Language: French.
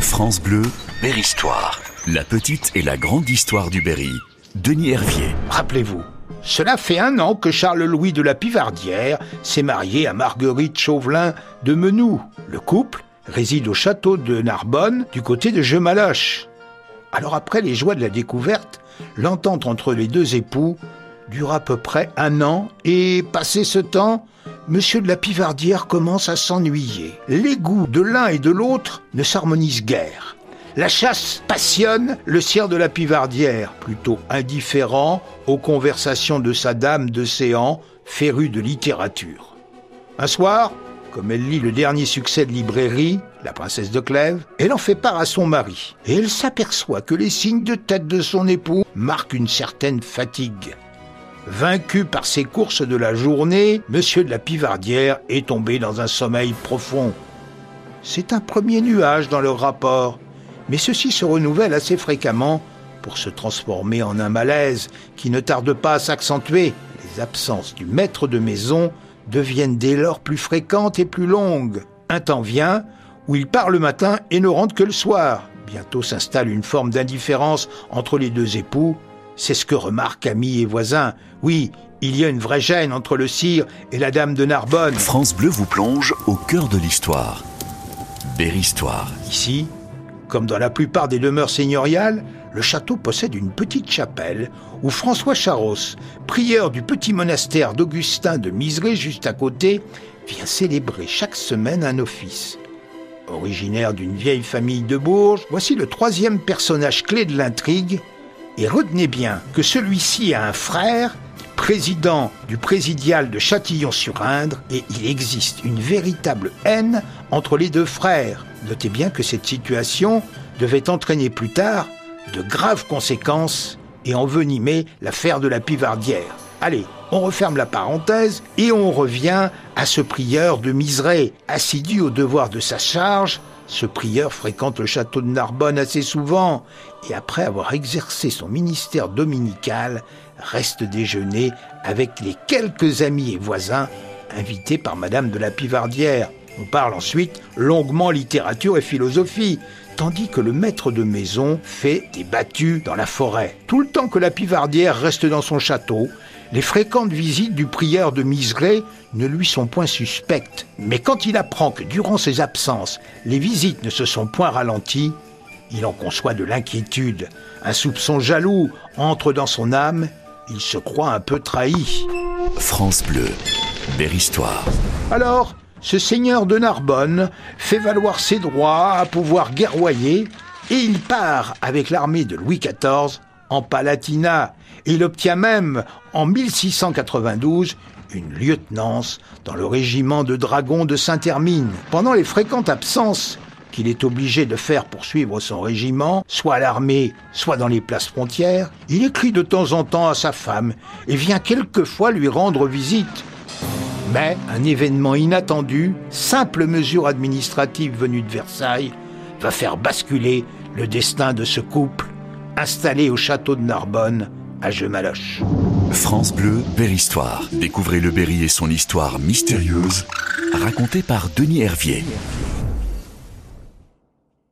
France Bleu, Berry-Histoire. La petite et la grande histoire du Berry. Denis Hervier. Rappelez-vous, cela fait un an que Charles-Louis de la Pivardière s'est marié à Marguerite Chauvelin de Menou. Le couple réside au château de Narbonne, du côté de Jemaloche. Alors après les joies de la découverte, l'entente entre les deux époux dure à peu près un an et, passé ce temps, Monsieur de la Pivardière commence à s'ennuyer. Les goûts de l'un et de l'autre ne s'harmonisent guère. La chasse passionne le sire de la Pivardière, plutôt indifférent aux conversations de sa dame d'océan, férue de littérature. Un soir, comme elle lit le dernier succès de librairie, La princesse de Clèves, elle en fait part à son mari, et elle s'aperçoit que les signes de tête de son époux marquent une certaine fatigue. Vaincu par ses courses de la journée, Monsieur de la Pivardière est tombé dans un sommeil profond. C'est un premier nuage dans leur rapport, mais ceci se renouvelle assez fréquemment pour se transformer en un malaise qui ne tarde pas à s'accentuer. Les absences du maître de maison deviennent dès lors plus fréquentes et plus longues. Un temps vient où il part le matin et ne rentre que le soir. Bientôt s'installe une forme d'indifférence entre les deux époux c'est ce que remarquent amis et voisins. Oui, il y a une vraie gêne entre le sire et la dame de Narbonne. France Bleu vous plonge au cœur de l'histoire. Berry-Histoire. Ici, comme dans la plupart des demeures seigneuriales, le château possède une petite chapelle où François Charros, prieur du petit monastère d'Augustin de Miseré juste à côté, vient célébrer chaque semaine un office. Originaire d'une vieille famille de Bourges, voici le troisième personnage clé de l'intrigue et retenez bien que celui-ci a un frère, président du présidial de Châtillon-sur-Indre, et il existe une véritable haine entre les deux frères. Notez bien que cette situation devait entraîner plus tard de graves conséquences et envenimer l'affaire de la Pivardière. Allez, on referme la parenthèse et on revient à ce prieur de Miseré, assidu au devoir de sa charge, ce prieur fréquente le château de Narbonne assez souvent et après avoir exercé son ministère dominical, reste déjeuner avec les quelques amis et voisins invités par Madame de la Pivardière. On parle ensuite longuement littérature et philosophie, tandis que le maître de maison fait des battues dans la forêt. Tout le temps que la Pivardière reste dans son château, les fréquentes visites du prieur de Miseré ne lui sont point suspectes. Mais quand il apprend que durant ses absences, les visites ne se sont point ralenties, il en conçoit de l'inquiétude. Un soupçon jaloux entre dans son âme. Il se croit un peu trahi. France Bleu, belle histoire. Alors, ce seigneur de Narbonne fait valoir ses droits à pouvoir guerroyer et il part avec l'armée de Louis XIV en Palatinat. Il obtient même, en 1692, une lieutenance dans le régiment de dragons de Saint-Hermine. Pendant les fréquentes absences qu'il est obligé de faire pour suivre son régiment, soit à l'armée, soit dans les places frontières, il écrit de temps en temps à sa femme et vient quelquefois lui rendre visite. Mais un événement inattendu, simple mesure administrative venue de Versailles, va faire basculer le destin de ce couple installé au château de Narbonne à Jemaloche. France Bleu, Belle Histoire. Découvrez le Berry et son histoire mystérieuse, racontée par Denis Hervier.